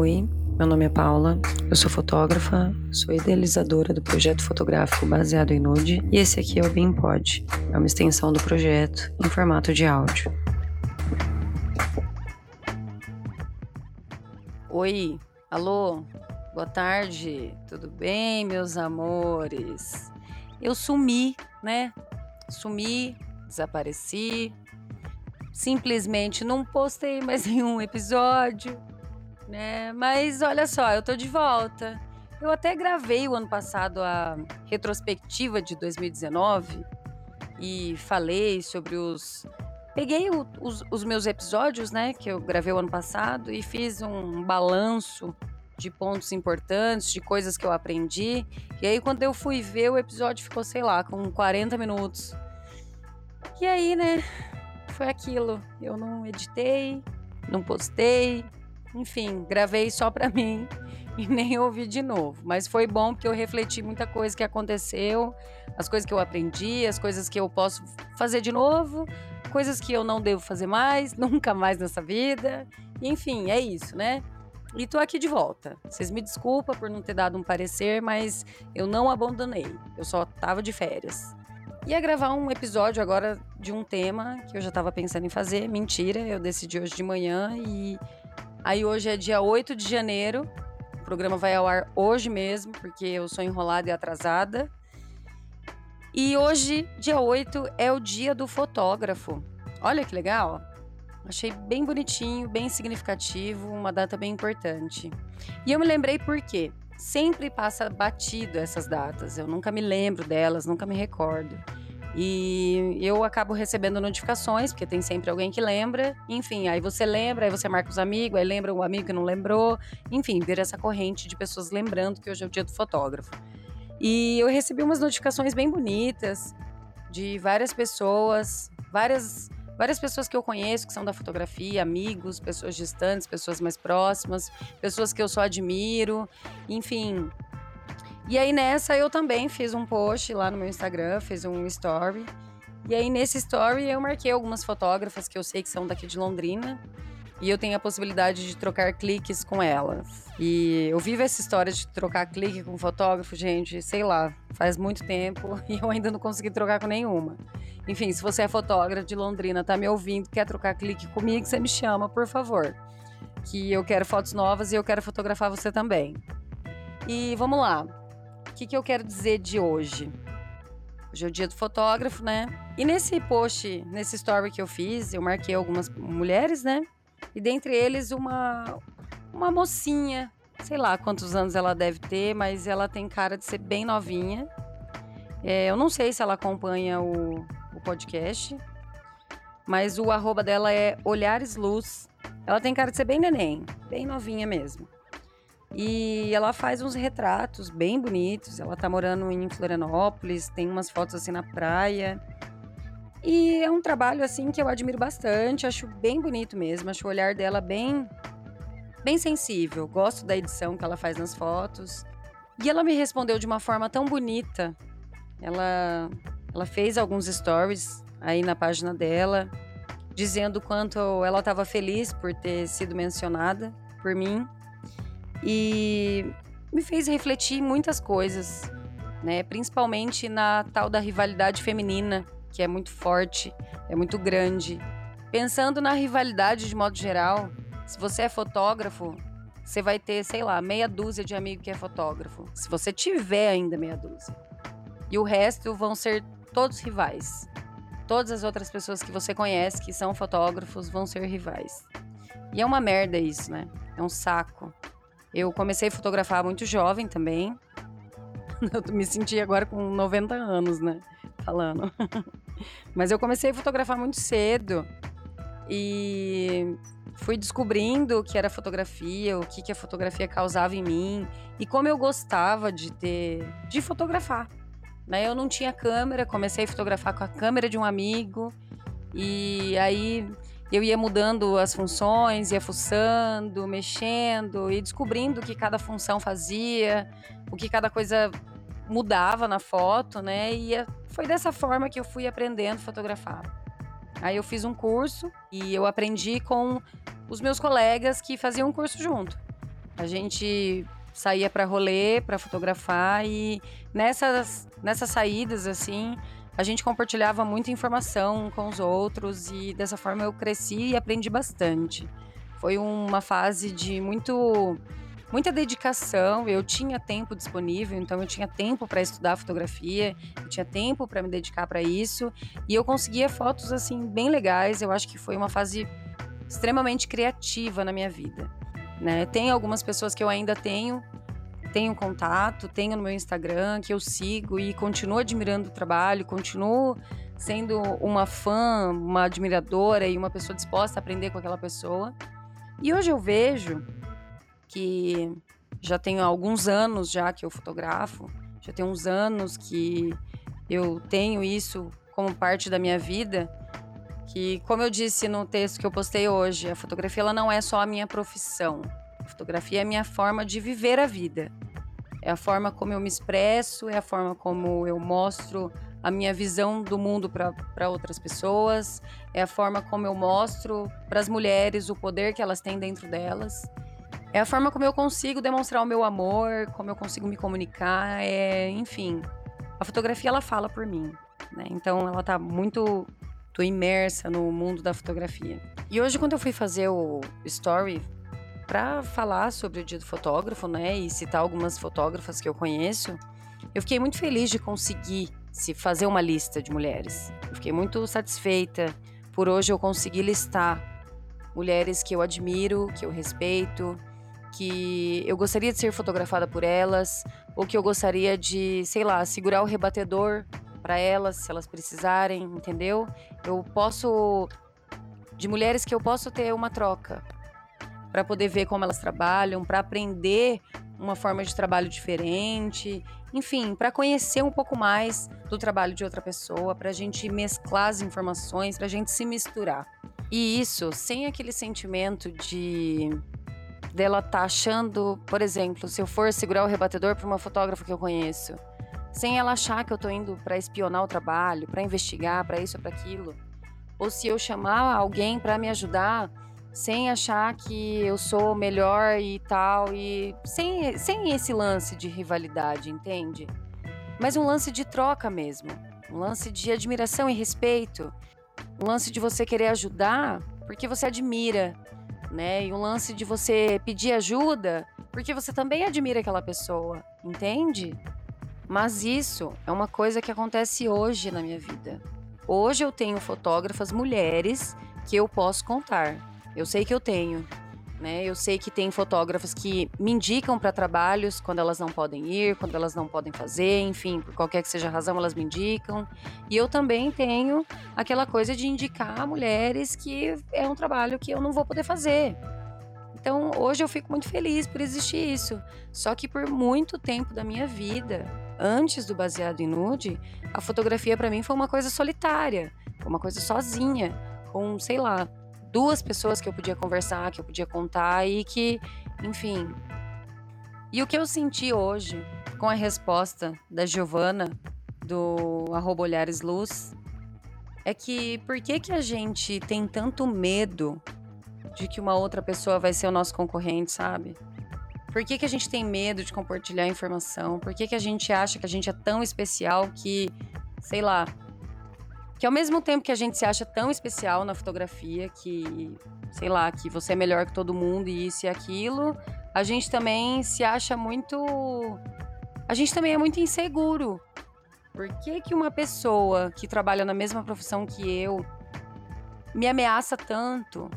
Oi, meu nome é Paula, eu sou fotógrafa, sou idealizadora do projeto fotográfico baseado em nude e esse aqui é o BeamPod, é uma extensão do projeto em formato de áudio. Oi, alô, boa tarde, tudo bem, meus amores? Eu sumi, né? Sumi, desapareci, simplesmente não postei mais nenhum episódio, né? Mas olha só, eu tô de volta. Eu até gravei o ano passado a retrospectiva de 2019 e falei sobre os. Peguei o, os, os, meus episódios, né, que eu gravei o ano passado e fiz um balanço de pontos importantes, de coisas que eu aprendi. E aí, quando eu fui ver, o episódio ficou, sei lá, com 40 minutos. E aí, né, foi aquilo. Eu não editei, não postei, enfim, gravei só para mim e nem ouvi de novo. Mas foi bom porque eu refleti muita coisa que aconteceu, as coisas que eu aprendi, as coisas que eu posso fazer de novo, coisas que eu não devo fazer mais, nunca mais nessa vida. Enfim, é isso, né? E tô aqui de volta. Vocês me desculpam por não ter dado um parecer, mas eu não abandonei. Eu só tava de férias. Ia gravar um episódio agora de um tema que eu já tava pensando em fazer. Mentira, eu decidi hoje de manhã e Aí hoje é dia 8 de janeiro. O programa vai ao ar hoje mesmo, porque eu sou enrolada e atrasada. E hoje, dia 8, é o dia do fotógrafo. Olha que legal. Achei bem bonitinho, bem significativo, uma data bem importante. E eu me lembrei por quê? Sempre passa batido essas datas. Eu nunca me lembro delas, nunca me recordo. E eu acabo recebendo notificações, porque tem sempre alguém que lembra. Enfim, aí você lembra, aí você marca os amigos, aí lembra o amigo que não lembrou. Enfim, vira essa corrente de pessoas lembrando que hoje é o dia do fotógrafo. E eu recebi umas notificações bem bonitas de várias pessoas, várias várias pessoas que eu conheço que são da fotografia, amigos, pessoas distantes, pessoas mais próximas, pessoas que eu só admiro, enfim, e aí nessa eu também fiz um post lá no meu Instagram, fiz um story. E aí nesse story eu marquei algumas fotógrafas que eu sei que são daqui de Londrina. E eu tenho a possibilidade de trocar cliques com elas. E eu vivo essa história de trocar clique com fotógrafo, gente, sei lá, faz muito tempo e eu ainda não consegui trocar com nenhuma. Enfim, se você é fotógrafo de Londrina, tá me ouvindo, quer trocar clique comigo, você me chama, por favor. Que eu quero fotos novas e eu quero fotografar você também. E vamos lá que, que eu quero dizer de hoje? Hoje é o dia do fotógrafo, né? E nesse post, nesse story que eu fiz, eu marquei algumas mulheres, né? E dentre eles uma, uma mocinha, sei lá quantos anos ela deve ter, mas ela tem cara de ser bem novinha. É, eu não sei se ela acompanha o, o podcast, mas o arroba dela é Olhares Luz. Ela tem cara de ser bem neném, bem novinha mesmo. E ela faz uns retratos bem bonitos. Ela tá morando em Florianópolis, tem umas fotos assim na praia. E é um trabalho assim que eu admiro bastante, acho bem bonito mesmo, acho o olhar dela bem bem sensível. Gosto da edição que ela faz nas fotos. E ela me respondeu de uma forma tão bonita. Ela ela fez alguns stories aí na página dela, dizendo quanto ela estava feliz por ter sido mencionada por mim e me fez refletir muitas coisas, né? Principalmente na tal da rivalidade feminina, que é muito forte, é muito grande. Pensando na rivalidade de modo geral, se você é fotógrafo, você vai ter, sei lá, meia dúzia de amigos que é fotógrafo. Se você tiver ainda meia dúzia. E o resto vão ser todos rivais. Todas as outras pessoas que você conhece que são fotógrafos vão ser rivais. E é uma merda isso, né? É um saco. Eu comecei a fotografar muito jovem também. Eu me senti agora com 90 anos, né? Falando. Mas eu comecei a fotografar muito cedo. E fui descobrindo o que era fotografia, o que, que a fotografia causava em mim e como eu gostava de ter de fotografar. Né? Eu não tinha câmera, comecei a fotografar com a câmera de um amigo e aí eu ia mudando as funções, ia fuçando, mexendo e descobrindo o que cada função fazia, o que cada coisa mudava na foto, né? E foi dessa forma que eu fui aprendendo a fotografar. Aí eu fiz um curso e eu aprendi com os meus colegas que faziam um curso junto. A gente saía para rolê, para fotografar e nessas, nessas saídas assim, a gente compartilhava muita informação com os outros e dessa forma eu cresci e aprendi bastante. Foi uma fase de muito muita dedicação. Eu tinha tempo disponível, então eu tinha tempo para estudar fotografia, eu tinha tempo para me dedicar para isso e eu conseguia fotos assim bem legais. Eu acho que foi uma fase extremamente criativa na minha vida. Né? Tem algumas pessoas que eu ainda tenho, tenho contato, tenho no meu Instagram, que eu sigo e continuo admirando o trabalho, continuo sendo uma fã, uma admiradora e uma pessoa disposta a aprender com aquela pessoa. E hoje eu vejo que já tenho alguns anos já que eu fotografo, já tem uns anos que eu tenho isso como parte da minha vida, que como eu disse no texto que eu postei hoje, a fotografia ela não é só a minha profissão. Fotografia é a minha forma de viver a vida. É a forma como eu me expresso, é a forma como eu mostro a minha visão do mundo para outras pessoas, é a forma como eu mostro para as mulheres o poder que elas têm dentro delas. É a forma como eu consigo demonstrar o meu amor, como eu consigo me comunicar, é, enfim. A fotografia ela fala por mim, né? Então ela tá muito tô imersa no mundo da fotografia. E hoje quando eu fui fazer o story para falar sobre o Dia do Fotógrafo, né, e citar algumas fotógrafas que eu conheço, eu fiquei muito feliz de conseguir se fazer uma lista de mulheres. Eu fiquei muito satisfeita por hoje eu conseguir listar mulheres que eu admiro, que eu respeito, que eu gostaria de ser fotografada por elas, ou que eu gostaria de, sei lá, segurar o rebatedor para elas, se elas precisarem, entendeu? Eu posso de mulheres que eu posso ter uma troca para poder ver como elas trabalham, para aprender uma forma de trabalho diferente, enfim, para conhecer um pouco mais do trabalho de outra pessoa, para a gente mesclar as informações, para a gente se misturar. E isso sem aquele sentimento de dela tá achando, por exemplo, se eu for segurar o rebatedor para uma fotógrafa que eu conheço, sem ela achar que eu tô indo para espionar o trabalho, para investigar, para isso ou para aquilo, ou se eu chamar alguém para me ajudar, sem achar que eu sou melhor e tal e sem sem esse lance de rivalidade, entende? Mas um lance de troca mesmo, um lance de admiração e respeito, um lance de você querer ajudar porque você admira, né? E um lance de você pedir ajuda porque você também admira aquela pessoa, entende? Mas isso é uma coisa que acontece hoje na minha vida. Hoje eu tenho fotógrafas mulheres que eu posso contar. Eu sei que eu tenho. Né? Eu sei que tem fotógrafas que me indicam para trabalhos quando elas não podem ir, quando elas não podem fazer, enfim, por qualquer que seja a razão, elas me indicam. E eu também tenho aquela coisa de indicar mulheres que é um trabalho que eu não vou poder fazer. Então, hoje eu fico muito feliz por existir isso. Só que por muito tempo da minha vida, antes do baseado em nude, a fotografia para mim foi uma coisa solitária, foi uma coisa sozinha, com, sei lá, duas pessoas que eu podia conversar, que eu podia contar e que, enfim. E o que eu senti hoje com a resposta da Giovana do arroba Olhares Luz é que por que que a gente tem tanto medo de que uma outra pessoa vai ser o nosso concorrente, sabe? Por que, que a gente tem medo de compartilhar informação? Por que, que a gente acha que a gente é tão especial que, sei lá, que ao mesmo tempo que a gente se acha tão especial na fotografia, que, sei lá, que você é melhor que todo mundo e isso e aquilo, a gente também se acha muito. A gente também é muito inseguro. Por que, que uma pessoa que trabalha na mesma profissão que eu me ameaça tanto,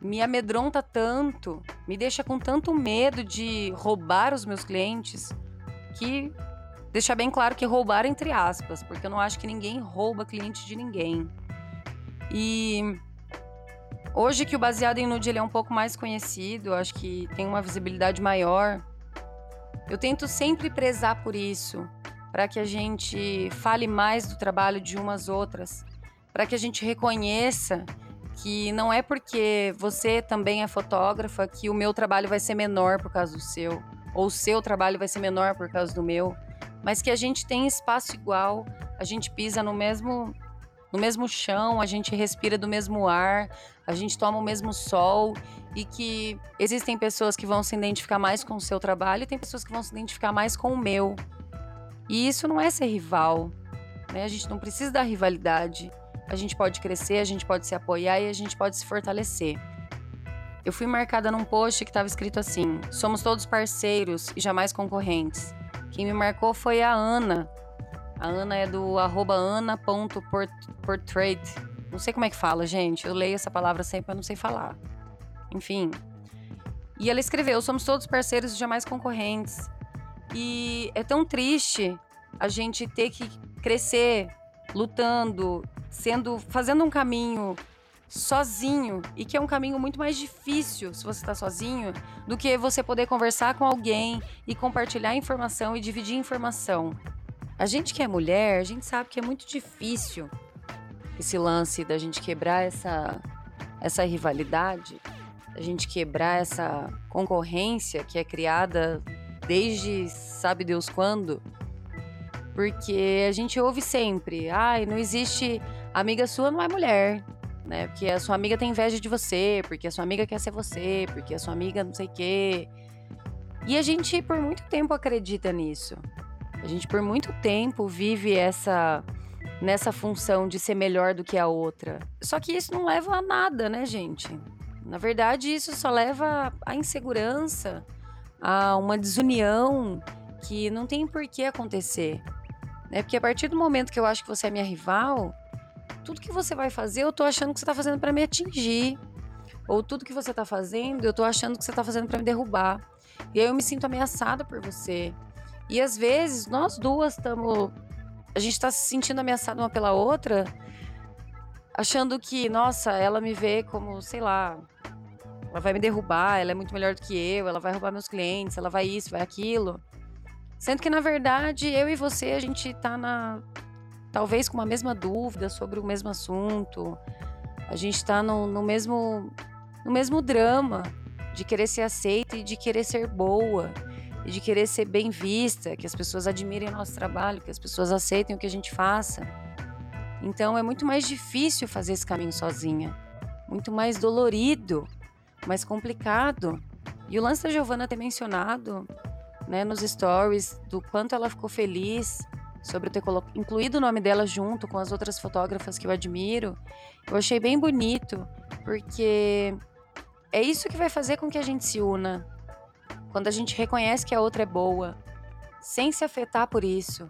me amedronta tanto, me deixa com tanto medo de roubar os meus clientes, que deixar bem claro que roubar entre aspas, porque eu não acho que ninguém rouba cliente de ninguém. E hoje que o baseado em nude ele é um pouco mais conhecido, acho que tem uma visibilidade maior. Eu tento sempre prezar por isso, para que a gente fale mais do trabalho de umas outras, para que a gente reconheça que não é porque você também é fotógrafa que o meu trabalho vai ser menor por causa do seu, ou o seu trabalho vai ser menor por causa do meu mas que a gente tem espaço igual, a gente pisa no mesmo no mesmo chão, a gente respira do mesmo ar, a gente toma o mesmo sol e que existem pessoas que vão se identificar mais com o seu trabalho e tem pessoas que vão se identificar mais com o meu. E isso não é ser rival, né? A gente não precisa da rivalidade. A gente pode crescer, a gente pode se apoiar e a gente pode se fortalecer. Eu fui marcada num post que estava escrito assim: Somos todos parceiros e jamais concorrentes. Quem me marcou foi a Ana. A Ana é do ana.portrait. Não sei como é que fala, gente. Eu leio essa palavra sempre, mas não sei falar. Enfim. E ela escreveu: Somos todos parceiros e jamais concorrentes. E é tão triste a gente ter que crescer lutando, sendo, fazendo um caminho sozinho e que é um caminho muito mais difícil se você está sozinho do que você poder conversar com alguém e compartilhar informação e dividir informação. A gente que é mulher, a gente sabe que é muito difícil esse lance da gente quebrar essa essa rivalidade, a gente quebrar essa concorrência que é criada desde sabe Deus quando. Porque a gente ouve sempre, ai, não existe amiga sua não é mulher né? Porque a sua amiga tem inveja de você, porque a sua amiga quer ser você, porque a sua amiga não sei o quê. E a gente por muito tempo acredita nisso. A gente por muito tempo vive essa nessa função de ser melhor do que a outra. Só que isso não leva a nada, né, gente? Na verdade, isso só leva à insegurança, a uma desunião que não tem por que acontecer. Né? Porque a partir do momento que eu acho que você é minha rival, tudo que você vai fazer, eu tô achando que você tá fazendo para me atingir. Ou tudo que você tá fazendo, eu tô achando que você tá fazendo para me derrubar. E aí eu me sinto ameaçada por você. E às vezes nós duas estamos. A gente tá se sentindo ameaçada uma pela outra, achando que, nossa, ela me vê como, sei lá, ela vai me derrubar, ela é muito melhor do que eu, ela vai roubar meus clientes, ela vai isso, vai aquilo. Sendo que, na verdade, eu e você, a gente tá na, talvez com uma mesma dúvida sobre o mesmo assunto. A gente está no, no, mesmo, no mesmo drama de querer ser aceita e de querer ser boa e de querer ser bem vista, que as pessoas admirem o nosso trabalho, que as pessoas aceitem o que a gente faça. Então é muito mais difícil fazer esse caminho sozinha, muito mais dolorido, mais complicado. E o lance da Giovana ter mencionado né, nos stories do quanto ela ficou feliz sobre ter incluído o nome dela junto com as outras fotógrafas que eu admiro, eu achei bem bonito, porque é isso que vai fazer com que a gente se una. Quando a gente reconhece que a outra é boa, sem se afetar por isso.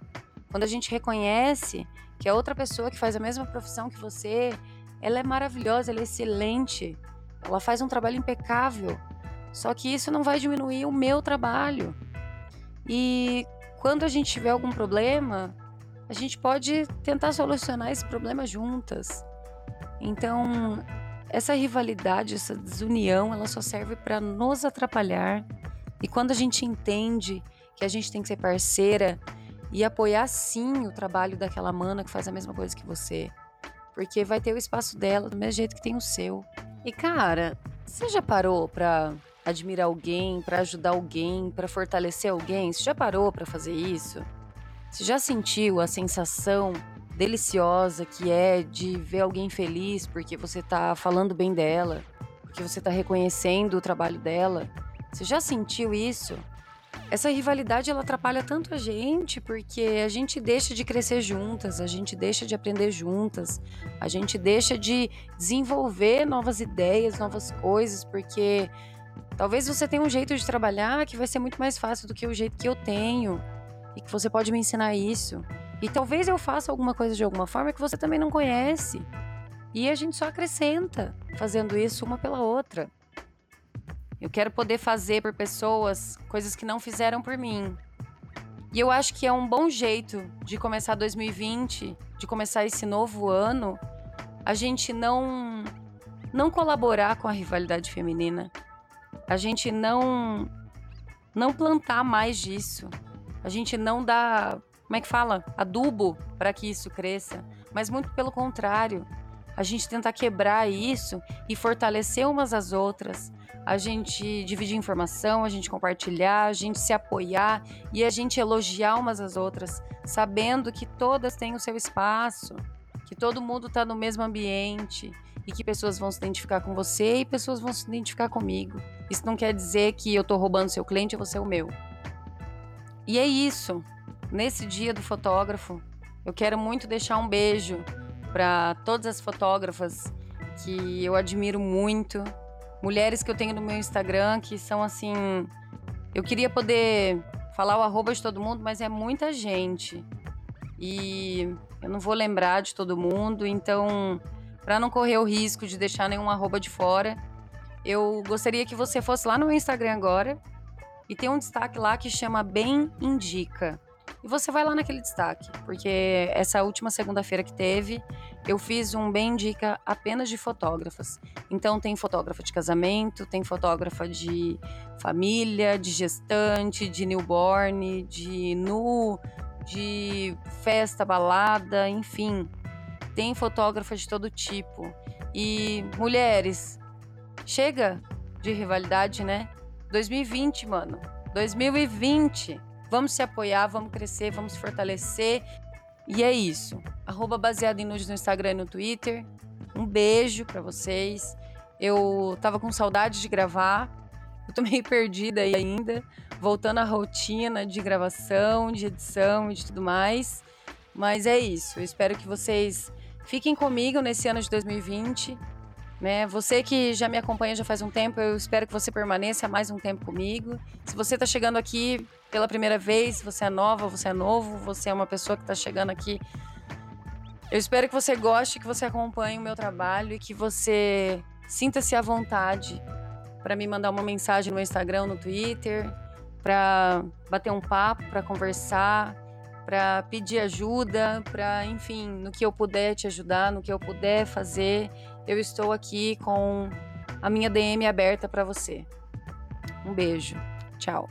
Quando a gente reconhece que a outra pessoa que faz a mesma profissão que você, ela é maravilhosa, ela é excelente, ela faz um trabalho impecável. Só que isso não vai diminuir o meu trabalho. E quando a gente tiver algum problema, a gente pode tentar solucionar esse problema juntas. Então, essa rivalidade, essa desunião, ela só serve para nos atrapalhar. E quando a gente entende que a gente tem que ser parceira e apoiar sim o trabalho daquela mana que faz a mesma coisa que você, porque vai ter o espaço dela do mesmo jeito que tem o seu. E cara, você já parou para admirar alguém, para ajudar alguém, para fortalecer alguém? Você já parou para fazer isso? Você já sentiu a sensação deliciosa que é de ver alguém feliz porque você tá falando bem dela, porque você tá reconhecendo o trabalho dela? Você já sentiu isso? Essa rivalidade ela atrapalha tanto a gente porque a gente deixa de crescer juntas, a gente deixa de aprender juntas, a gente deixa de desenvolver novas ideias, novas coisas, porque Talvez você tenha um jeito de trabalhar que vai ser muito mais fácil do que o jeito que eu tenho e que você pode me ensinar isso. E talvez eu faça alguma coisa de alguma forma que você também não conhece. E a gente só acrescenta fazendo isso uma pela outra. Eu quero poder fazer por pessoas coisas que não fizeram por mim. E eu acho que é um bom jeito de começar 2020, de começar esse novo ano, a gente não não colaborar com a rivalidade feminina, a gente não não plantar mais disso. A gente não dá, como é que fala? Adubo para que isso cresça, mas muito pelo contrário. A gente tentar quebrar isso e fortalecer umas às outras. A gente dividir informação, a gente compartilhar, a gente se apoiar e a gente elogiar umas às outras, sabendo que todas têm o seu espaço. que todo mundo está no mesmo ambiente e que pessoas vão se identificar com você e pessoas vão se identificar comigo. Isso não quer dizer que eu estou roubando seu cliente e você é o meu. E é isso. Nesse dia do fotógrafo, eu quero muito deixar um beijo para todas as fotógrafas que eu admiro muito, mulheres que eu tenho no meu Instagram que são assim, eu queria poder falar o arroba de todo mundo, mas é muita gente. E eu não vou lembrar de todo mundo, então, para não correr o risco de deixar nenhum arroba de fora, eu gostaria que você fosse lá no meu Instagram agora e tem um destaque lá que chama Bem Indica. E você vai lá naquele destaque, porque essa última segunda-feira que teve, eu fiz um Bem Indica apenas de fotógrafas. Então tem fotógrafa de casamento, tem fotógrafa de família, de gestante, de newborn, de nu, de festa, balada, enfim. Tem fotógrafa de todo tipo. E mulheres, chega de rivalidade, né? 2020, mano. 2020. Vamos se apoiar, vamos crescer, vamos fortalecer. E é isso. Arroba baseado em nudes no Instagram e no Twitter. Um beijo para vocês. Eu tava com saudade de gravar. Eu tô meio perdida aí ainda voltando à rotina de gravação, de edição e de tudo mais. Mas é isso. Eu espero que vocês fiquem comigo nesse ano de 2020. Né? Você que já me acompanha já faz um tempo, eu espero que você permaneça mais um tempo comigo. Se você está chegando aqui pela primeira vez, você é nova, você é novo, você é uma pessoa que está chegando aqui. Eu espero que você goste, que você acompanhe o meu trabalho e que você sinta-se à vontade para me mandar uma mensagem no Instagram, no Twitter, para bater um papo, para conversar, para pedir ajuda, para, enfim, no que eu puder te ajudar, no que eu puder fazer, eu estou aqui com a minha DM aberta para você. Um beijo. Tchau.